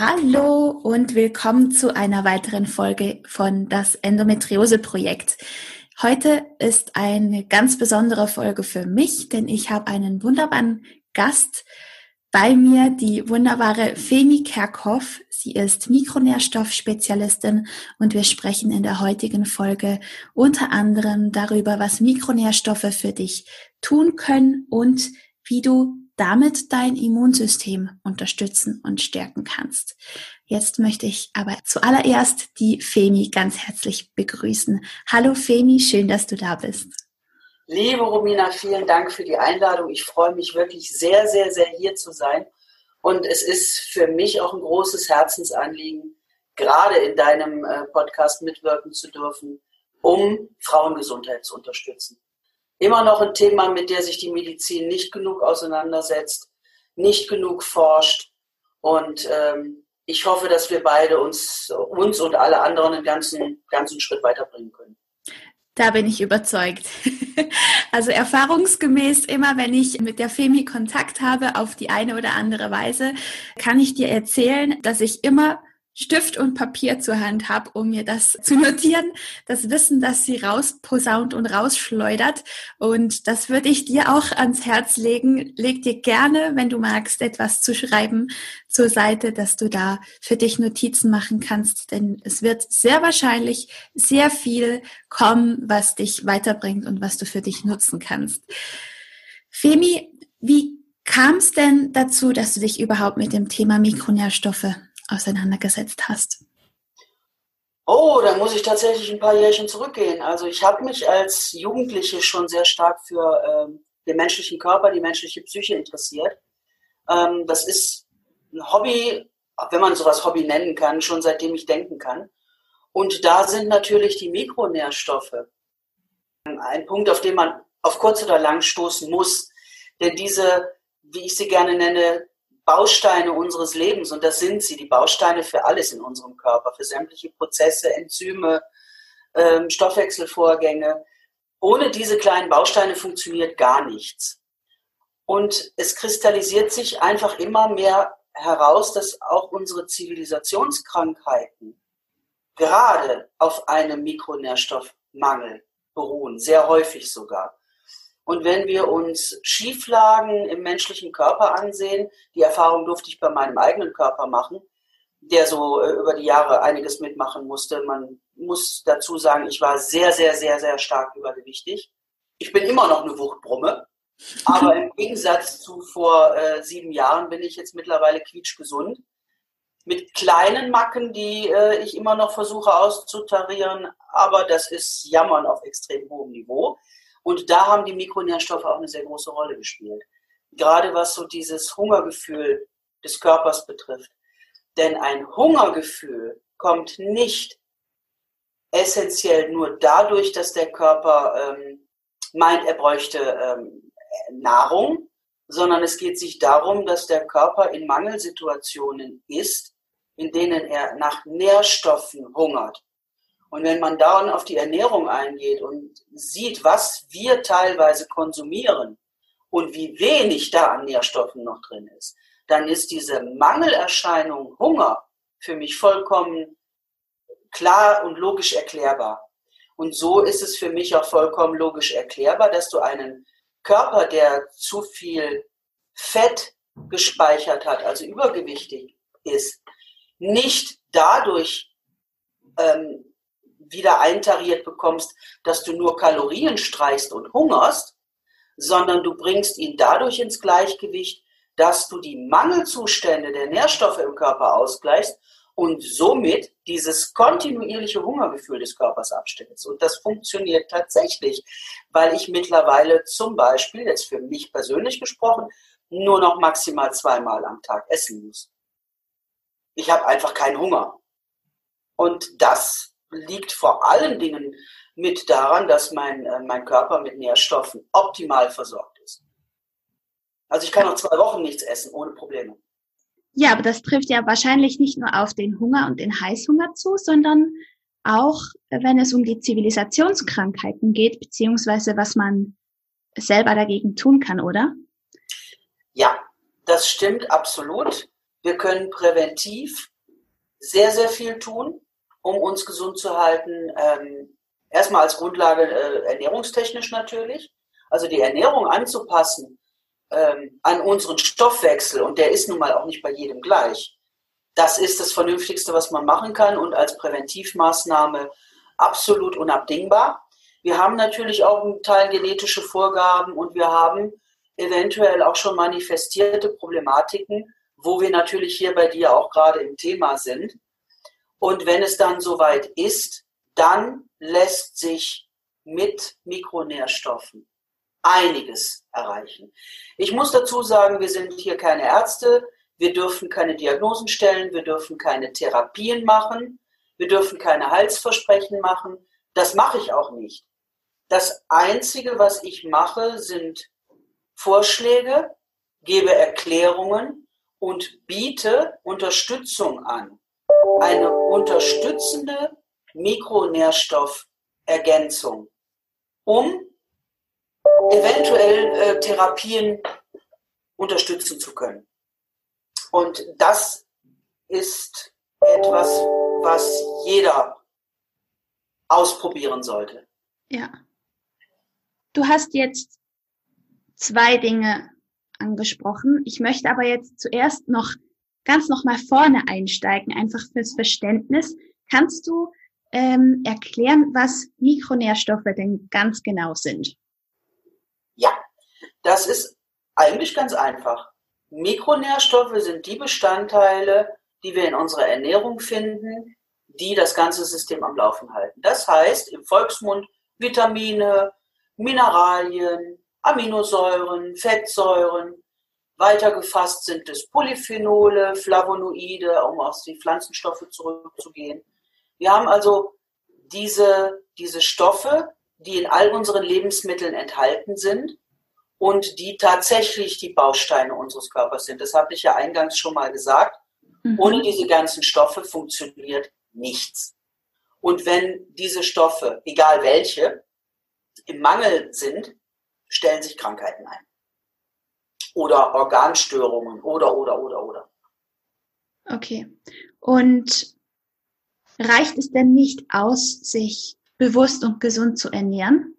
Hallo und willkommen zu einer weiteren Folge von das Endometriose-Projekt. Heute ist eine ganz besondere Folge für mich, denn ich habe einen wunderbaren Gast bei mir, die wunderbare Femi Kerkhoff. Sie ist Mikronährstoffspezialistin und wir sprechen in der heutigen Folge unter anderem darüber, was Mikronährstoffe für dich tun können und wie du damit dein Immunsystem unterstützen und stärken kannst. Jetzt möchte ich aber zuallererst die Femi ganz herzlich begrüßen. Hallo Femi, schön, dass du da bist. Liebe Romina, vielen Dank für die Einladung. Ich freue mich wirklich sehr, sehr, sehr hier zu sein. Und es ist für mich auch ein großes Herzensanliegen, gerade in deinem äh, Podcast mitwirken zu dürfen, um Frauengesundheit zu unterstützen immer noch ein Thema, mit der sich die Medizin nicht genug auseinandersetzt, nicht genug forscht. Und ähm, ich hoffe, dass wir beide uns, uns und alle anderen einen ganzen, ganzen Schritt weiterbringen können. Da bin ich überzeugt. Also erfahrungsgemäß immer, wenn ich mit der Femi Kontakt habe auf die eine oder andere Weise, kann ich dir erzählen, dass ich immer Stift und Papier zur Hand habe, um mir das zu notieren, das Wissen, das sie rausposaunt und rausschleudert. Und das würde ich dir auch ans Herz legen. Leg dir gerne, wenn du magst, etwas zu schreiben zur Seite, dass du da für dich Notizen machen kannst. Denn es wird sehr wahrscheinlich sehr viel kommen, was dich weiterbringt und was du für dich nutzen kannst. Femi, wie kam es denn dazu, dass du dich überhaupt mit dem Thema Mikronährstoffe auseinandergesetzt hast? Oh, da muss ich tatsächlich ein paar Jährchen zurückgehen. Also ich habe mich als Jugendliche schon sehr stark für ähm, den menschlichen Körper, die menschliche Psyche interessiert. Ähm, das ist ein Hobby, wenn man sowas Hobby nennen kann, schon seitdem ich denken kann. Und da sind natürlich die Mikronährstoffe ein Punkt, auf den man auf kurz oder lang stoßen muss. Denn diese, wie ich sie gerne nenne, Bausteine unseres Lebens und das sind sie, die Bausteine für alles in unserem Körper, für sämtliche Prozesse, Enzyme, ähm, Stoffwechselvorgänge. Ohne diese kleinen Bausteine funktioniert gar nichts. Und es kristallisiert sich einfach immer mehr heraus, dass auch unsere Zivilisationskrankheiten gerade auf einem Mikronährstoffmangel beruhen, sehr häufig sogar. Und wenn wir uns Schieflagen im menschlichen Körper ansehen, die Erfahrung durfte ich bei meinem eigenen Körper machen, der so äh, über die Jahre einiges mitmachen musste. Man muss dazu sagen, ich war sehr, sehr, sehr, sehr stark übergewichtig. Ich bin immer noch eine Wuchtbrumme, aber im Gegensatz zu vor äh, sieben Jahren bin ich jetzt mittlerweile quietschgesund. Mit kleinen Macken, die äh, ich immer noch versuche auszutarieren, aber das ist Jammern auf extrem hohem Niveau. Und da haben die Mikronährstoffe auch eine sehr große Rolle gespielt. Gerade was so dieses Hungergefühl des Körpers betrifft. Denn ein Hungergefühl kommt nicht essentiell nur dadurch, dass der Körper ähm, meint, er bräuchte ähm, Nahrung, sondern es geht sich darum, dass der Körper in Mangelsituationen ist, in denen er nach Nährstoffen hungert. Und wenn man dann auf die Ernährung eingeht und sieht, was wir teilweise konsumieren und wie wenig da an Nährstoffen noch drin ist, dann ist diese Mangelerscheinung Hunger für mich vollkommen klar und logisch erklärbar. Und so ist es für mich auch vollkommen logisch erklärbar, dass du einen Körper, der zu viel Fett gespeichert hat, also übergewichtig ist, nicht dadurch ähm, wieder eintariert bekommst, dass du nur Kalorien streichst und hungerst, sondern du bringst ihn dadurch ins Gleichgewicht, dass du die Mangelzustände der Nährstoffe im Körper ausgleichst und somit dieses kontinuierliche Hungergefühl des Körpers abstellst. Und das funktioniert tatsächlich, weil ich mittlerweile zum Beispiel, jetzt für mich persönlich gesprochen, nur noch maximal zweimal am Tag essen muss. Ich habe einfach keinen Hunger. Und das liegt vor allen Dingen mit daran, dass mein, äh, mein Körper mit Nährstoffen optimal versorgt ist. Also ich kann noch zwei Wochen nichts essen, ohne Probleme. Ja, aber das trifft ja wahrscheinlich nicht nur auf den Hunger und den Heißhunger zu, sondern auch, wenn es um die Zivilisationskrankheiten geht, beziehungsweise was man selber dagegen tun kann, oder? Ja, das stimmt absolut. Wir können präventiv sehr, sehr viel tun, um uns gesund zu halten. Ähm, erstmal als Grundlage äh, ernährungstechnisch natürlich. Also die Ernährung anzupassen ähm, an unseren Stoffwechsel und der ist nun mal auch nicht bei jedem gleich. Das ist das Vernünftigste, was man machen kann und als Präventivmaßnahme absolut unabdingbar. Wir haben natürlich auch einen Teil genetische Vorgaben und wir haben eventuell auch schon manifestierte Problematiken, wo wir natürlich hier bei dir auch gerade im Thema sind. Und wenn es dann soweit ist, dann lässt sich mit Mikronährstoffen einiges erreichen. Ich muss dazu sagen, wir sind hier keine Ärzte, wir dürfen keine Diagnosen stellen, wir dürfen keine Therapien machen, wir dürfen keine Heilsversprechen machen. Das mache ich auch nicht. Das Einzige, was ich mache, sind Vorschläge, gebe Erklärungen und biete Unterstützung an. Eine unterstützende Mikronährstoffergänzung, um eventuell äh, Therapien unterstützen zu können. Und das ist etwas, was jeder ausprobieren sollte. Ja. Du hast jetzt zwei Dinge angesprochen. Ich möchte aber jetzt zuerst noch ganz noch mal vorne einsteigen, einfach fürs Verständnis. Kannst du ähm, erklären, was Mikronährstoffe denn ganz genau sind? Ja, das ist eigentlich ganz einfach. Mikronährstoffe sind die Bestandteile, die wir in unserer Ernährung finden, die das ganze System am Laufen halten. Das heißt im Volksmund Vitamine, Mineralien, Aminosäuren, Fettsäuren. Weitergefasst sind es Polyphenole, Flavonoide, um auf die Pflanzenstoffe zurückzugehen. Wir haben also diese, diese Stoffe, die in all unseren Lebensmitteln enthalten sind und die tatsächlich die Bausteine unseres Körpers sind. Das habe ich ja eingangs schon mal gesagt. Mhm. Ohne diese ganzen Stoffe funktioniert nichts. Und wenn diese Stoffe, egal welche, im Mangel sind, stellen sich Krankheiten ein. Oder Organstörungen oder, oder, oder, oder. Okay. Und reicht es denn nicht aus, sich bewusst und gesund zu ernähren?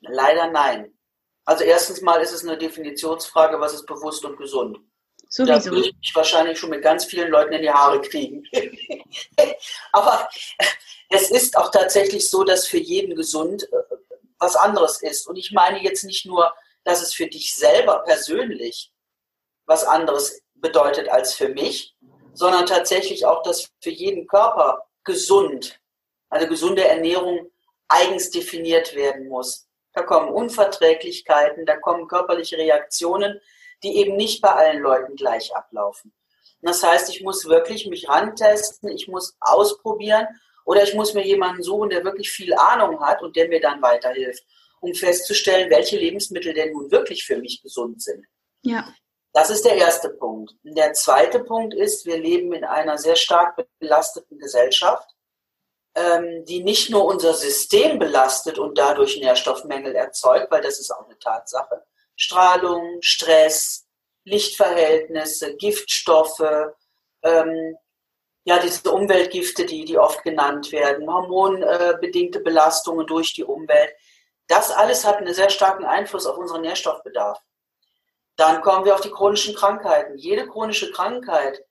Leider nein. Also erstens mal ist es eine Definitionsfrage, was ist bewusst und gesund. Sowieso. Da würde ich mich wahrscheinlich schon mit ganz vielen Leuten in die Haare kriegen. Aber es ist auch tatsächlich so, dass für jeden gesund äh, was anderes ist. Und ich meine jetzt nicht nur, dass es für dich selber persönlich was anderes bedeutet als für mich, sondern tatsächlich auch, dass für jeden Körper gesund, eine gesunde Ernährung eigens definiert werden muss. Da kommen Unverträglichkeiten, da kommen körperliche Reaktionen, die eben nicht bei allen Leuten gleich ablaufen. das heißt, ich muss wirklich mich rantesten, ich muss ausprobieren oder ich muss mir jemanden suchen, der wirklich viel Ahnung hat und der mir dann weiterhilft, um festzustellen, welche Lebensmittel denn nun wirklich für mich gesund sind. Ja. Das ist der erste Punkt. Der zweite Punkt ist, wir leben in einer sehr stark belasteten Gesellschaft, ähm, die nicht nur unser System belastet und dadurch Nährstoffmängel erzeugt, weil das ist auch eine Tatsache. Strahlung, Stress, Lichtverhältnisse, Giftstoffe, ähm, ja, diese Umweltgifte, die, die oft genannt werden, hormonbedingte Belastungen durch die Umwelt. Das alles hat einen sehr starken Einfluss auf unseren Nährstoffbedarf. Dann kommen wir auf die chronischen Krankheiten. Jede chronische Krankheit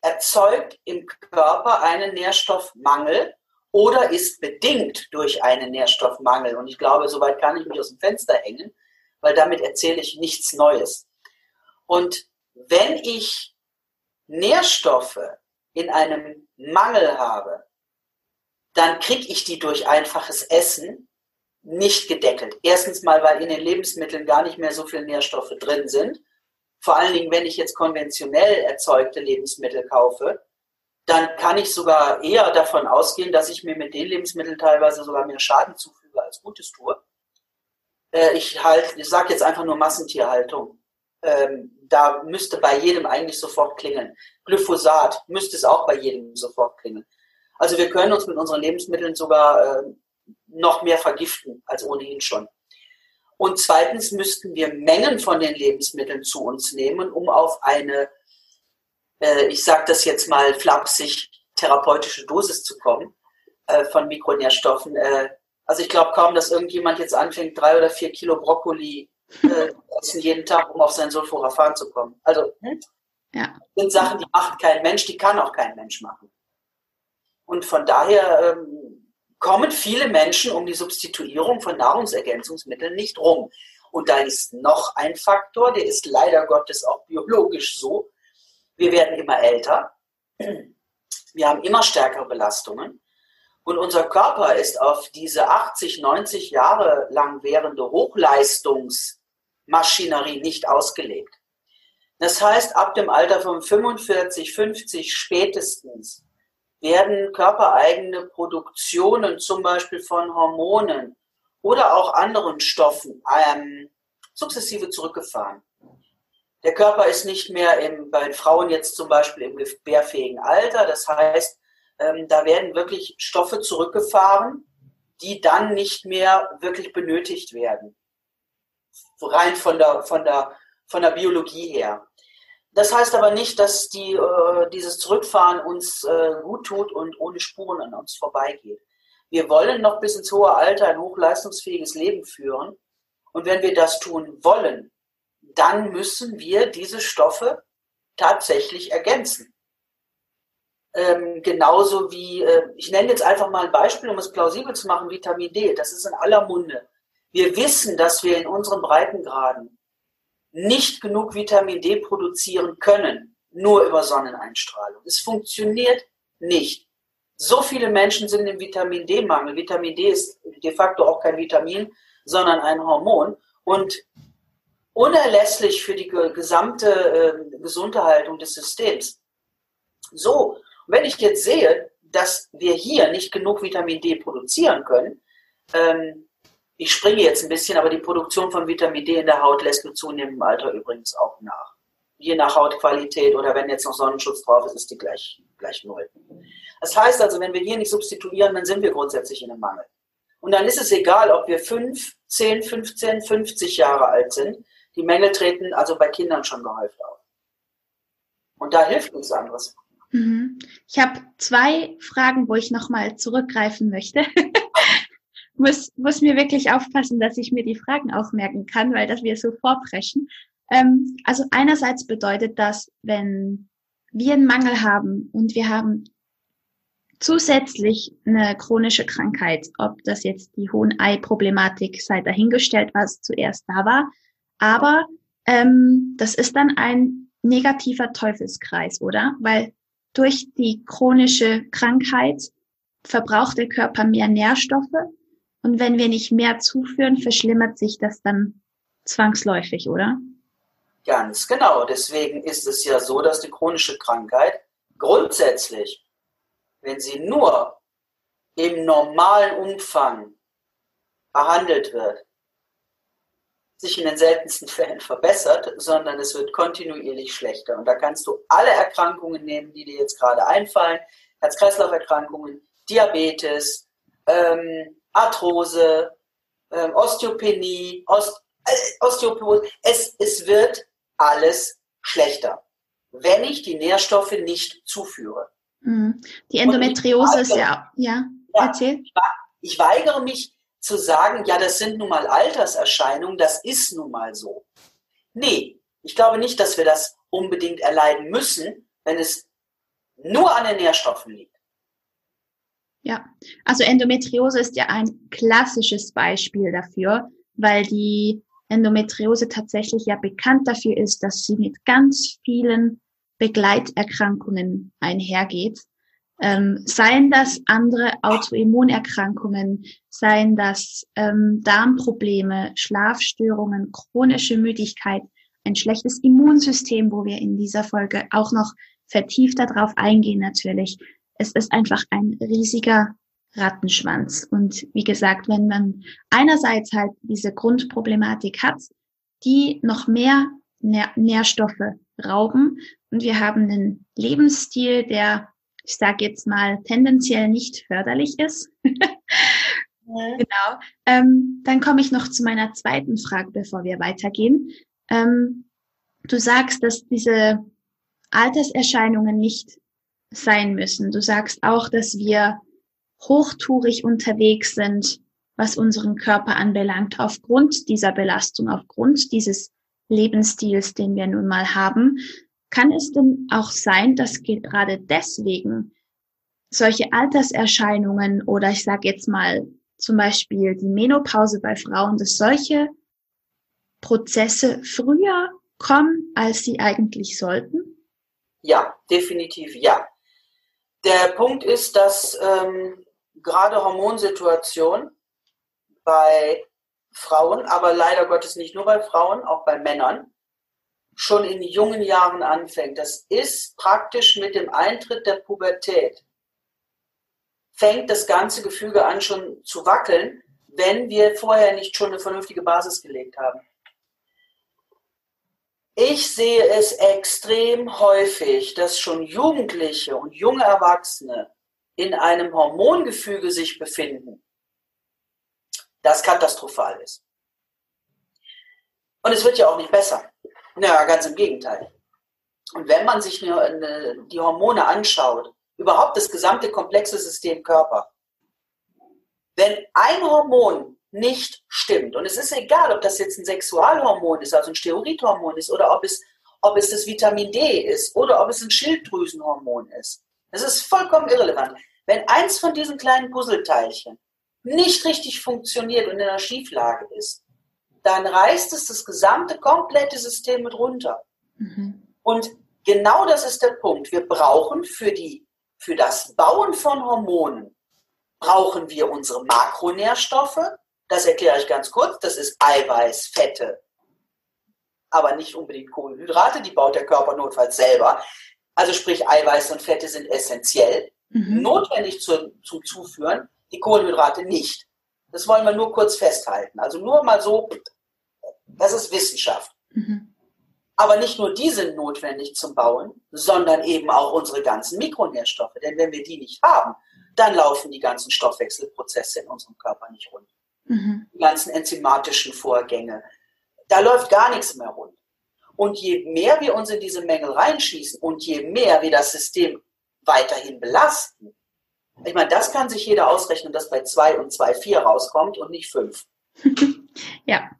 erzeugt im Körper einen Nährstoffmangel oder ist bedingt durch einen Nährstoffmangel. Und ich glaube, soweit kann ich mich aus dem Fenster hängen, weil damit erzähle ich nichts Neues. Und wenn ich Nährstoffe in einem Mangel habe, dann kriege ich die durch einfaches Essen nicht gedeckelt. Erstens mal, weil in den Lebensmitteln gar nicht mehr so viele Nährstoffe drin sind. Vor allen Dingen, wenn ich jetzt konventionell erzeugte Lebensmittel kaufe, dann kann ich sogar eher davon ausgehen, dass ich mir mit den Lebensmitteln teilweise sogar mehr Schaden zufüge als Gutes tue. Äh, ich halt, ich sage jetzt einfach nur Massentierhaltung. Ähm, da müsste bei jedem eigentlich sofort klingeln. Glyphosat müsste es auch bei jedem sofort klingeln. Also wir können uns mit unseren Lebensmitteln sogar äh, noch mehr vergiften als ohnehin schon. Und zweitens müssten wir Mengen von den Lebensmitteln zu uns nehmen, um auf eine äh, ich sage das jetzt mal flapsig, therapeutische Dosis zu kommen äh, von Mikronährstoffen. Äh, also ich glaube kaum, dass irgendjemand jetzt anfängt, drei oder vier Kilo Brokkoli äh, essen jeden Tag, um auf sein Sulforaphan zu kommen. Also hm? ja. sind Sachen, die macht kein Mensch, die kann auch kein Mensch machen. Und von daher ähm, kommen viele Menschen um die Substituierung von Nahrungsergänzungsmitteln nicht rum. Und da ist noch ein Faktor, der ist leider Gottes auch biologisch so, wir werden immer älter, wir haben immer stärkere Belastungen und unser Körper ist auf diese 80, 90 Jahre lang währende Hochleistungsmaschinerie nicht ausgelegt. Das heißt, ab dem Alter von 45, 50 spätestens werden körpereigene Produktionen, zum Beispiel von Hormonen oder auch anderen Stoffen, ähm, sukzessive zurückgefahren. Der Körper ist nicht mehr im, bei Frauen jetzt zum Beispiel im gebärfähigen Alter. Das heißt, ähm, da werden wirklich Stoffe zurückgefahren, die dann nicht mehr wirklich benötigt werden. Rein von der, von der, von der Biologie her. Das heißt aber nicht, dass die, äh, dieses Zurückfahren uns äh, gut tut und ohne Spuren an uns vorbeigeht. Wir wollen noch bis ins hohe Alter ein hochleistungsfähiges Leben führen. Und wenn wir das tun wollen, dann müssen wir diese Stoffe tatsächlich ergänzen. Ähm, genauso wie, äh, ich nenne jetzt einfach mal ein Beispiel, um es plausibel zu machen, Vitamin D. Das ist in aller Munde. Wir wissen, dass wir in unseren Breitengraden nicht genug Vitamin D produzieren können, nur über Sonneneinstrahlung. Es funktioniert nicht. So viele Menschen sind im Vitamin D-Mangel. Vitamin D ist de facto auch kein Vitamin, sondern ein Hormon. Und unerlässlich für die gesamte äh, Gesunderhaltung des Systems. So, wenn ich jetzt sehe, dass wir hier nicht genug Vitamin D produzieren können, ähm, ich springe jetzt ein bisschen, aber die Produktion von Vitamin D in der Haut lässt mit zunehmendem Alter übrigens auch nach. Je nach Hautqualität oder wenn jetzt noch Sonnenschutz drauf ist, ist die gleich, gleich null. Das heißt also, wenn wir hier nicht substituieren, dann sind wir grundsätzlich in einem Mangel. Und dann ist es egal, ob wir 5, 10, 15, 50 Jahre alt sind. Die Mängel treten also bei Kindern schon gehäuft auf. Und da hilft nichts anderes. Mhm. Ich habe zwei Fragen, wo ich nochmal zurückgreifen möchte. muss, muss mir wirklich aufpassen, dass ich mir die Fragen aufmerken kann, weil das wir so vorpreschen. Ähm, also einerseits bedeutet das, wenn wir einen Mangel haben und wir haben zusätzlich eine chronische Krankheit, ob das jetzt die Hohen-Ei-Problematik sei dahingestellt, was zuerst da war, aber ähm, das ist dann ein negativer Teufelskreis, oder? Weil durch die chronische Krankheit verbraucht der Körper mehr Nährstoffe und wenn wir nicht mehr zuführen, verschlimmert sich das dann zwangsläufig, oder? Ganz genau. Deswegen ist es ja so, dass die chronische Krankheit grundsätzlich, wenn sie nur im normalen Umfang behandelt wird, sich in den seltensten Fällen verbessert, sondern es wird kontinuierlich schlechter. Und da kannst du alle Erkrankungen nehmen, die dir jetzt gerade einfallen, Herz-Kreislauf-Erkrankungen, Diabetes, ähm, Arthrose, ähm, Osteopenie, Ost äh, Osteoporose. Es, es wird alles schlechter, wenn ich die Nährstoffe nicht zuführe. Mhm. Die Endometriose ist ja, ja, ja, erzähl. Ich weigere mich, zu sagen, ja, das sind nun mal Alterserscheinungen, das ist nun mal so. Nee, ich glaube nicht, dass wir das unbedingt erleiden müssen, wenn es nur an den Nährstoffen liegt. Ja, also Endometriose ist ja ein klassisches Beispiel dafür, weil die Endometriose tatsächlich ja bekannt dafür ist, dass sie mit ganz vielen Begleiterkrankungen einhergeht. Ähm, seien das andere Autoimmunerkrankungen, seien das ähm, Darmprobleme, Schlafstörungen, chronische Müdigkeit, ein schlechtes Immunsystem, wo wir in dieser Folge auch noch vertieft darauf eingehen natürlich. Es ist einfach ein riesiger Rattenschwanz. Und wie gesagt, wenn man einerseits halt diese Grundproblematik hat, die noch mehr Nähr Nährstoffe rauben und wir haben einen Lebensstil, der, ich sage jetzt mal, tendenziell nicht förderlich ist. Genau. Ähm, dann komme ich noch zu meiner zweiten Frage, bevor wir weitergehen. Ähm, du sagst, dass diese Alterserscheinungen nicht sein müssen. Du sagst auch, dass wir hochtourig unterwegs sind, was unseren Körper anbelangt, aufgrund dieser Belastung, aufgrund dieses Lebensstils, den wir nun mal haben. Kann es denn auch sein, dass gerade deswegen solche Alterserscheinungen oder ich sage jetzt mal zum Beispiel die Menopause bei Frauen, dass solche Prozesse früher kommen, als sie eigentlich sollten? Ja, definitiv ja. Der Punkt ist, dass ähm, gerade Hormonsituation bei Frauen, aber leider Gottes nicht nur bei Frauen, auch bei Männern, schon in jungen Jahren anfängt. Das ist praktisch mit dem Eintritt der Pubertät fängt das ganze Gefüge an schon zu wackeln, wenn wir vorher nicht schon eine vernünftige Basis gelegt haben. Ich sehe es extrem häufig, dass schon Jugendliche und junge Erwachsene in einem Hormongefüge sich befinden, das katastrophal ist. Und es wird ja auch nicht besser. Ja, ganz im Gegenteil. Und wenn man sich die Hormone anschaut, überhaupt das gesamte komplexe System Körper. Wenn ein Hormon nicht stimmt, und es ist egal, ob das jetzt ein Sexualhormon ist, also ein Steroidhormon ist, oder ob es, ob es das Vitamin D ist, oder ob es ein Schilddrüsenhormon ist. Es ist vollkommen irrelevant. Wenn eins von diesen kleinen Puzzleteilchen nicht richtig funktioniert und in einer Schieflage ist, dann reißt es das gesamte, komplette System mit runter. Mhm. Und genau das ist der Punkt. Wir brauchen für die für das Bauen von Hormonen brauchen wir unsere Makronährstoffe. Das erkläre ich ganz kurz. Das ist Eiweiß, Fette, aber nicht unbedingt Kohlenhydrate. Die baut der Körper notfalls selber. Also sprich, Eiweiß und Fette sind essentiell, mhm. notwendig zu, zum Zuführen, die Kohlenhydrate nicht. Das wollen wir nur kurz festhalten. Also nur mal so, das ist Wissenschaft. Mhm. Aber nicht nur die sind notwendig zum Bauen, sondern eben auch unsere ganzen Mikronährstoffe. Denn wenn wir die nicht haben, dann laufen die ganzen Stoffwechselprozesse in unserem Körper nicht rund. Mhm. Die ganzen enzymatischen Vorgänge. Da läuft gar nichts mehr rund. Und je mehr wir uns in diese Mängel reinschießen und je mehr wir das System weiterhin belasten, ich meine, das kann sich jeder ausrechnen, dass bei 2 und 2 4 rauskommt und nicht 5. ja,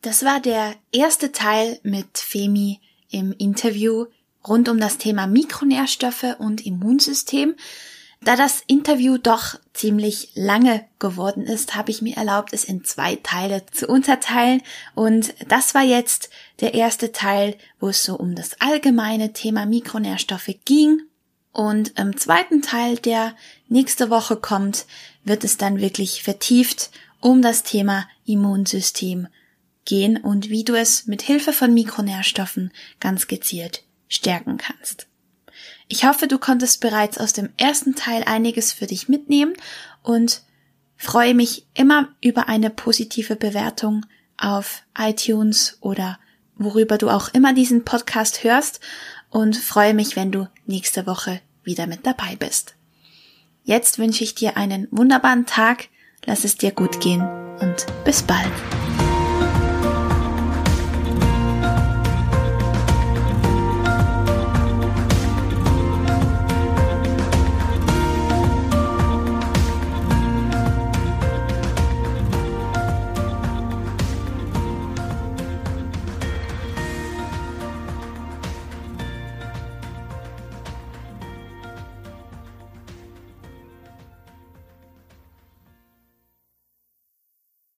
Das war der erste Teil mit Femi im Interview rund um das Thema Mikronährstoffe und Immunsystem. Da das Interview doch ziemlich lange geworden ist, habe ich mir erlaubt, es in zwei Teile zu unterteilen. Und das war jetzt der erste Teil, wo es so um das allgemeine Thema Mikronährstoffe ging. Und im zweiten Teil, der nächste Woche kommt, wird es dann wirklich vertieft um das Thema Immunsystem gehen und wie du es mit Hilfe von Mikronährstoffen ganz gezielt stärken kannst. Ich hoffe, du konntest bereits aus dem ersten Teil einiges für dich mitnehmen und freue mich immer über eine positive Bewertung auf iTunes oder worüber du auch immer diesen Podcast hörst und freue mich, wenn du nächste Woche wieder mit dabei bist. Jetzt wünsche ich dir einen wunderbaren Tag, lass es dir gut gehen und bis bald.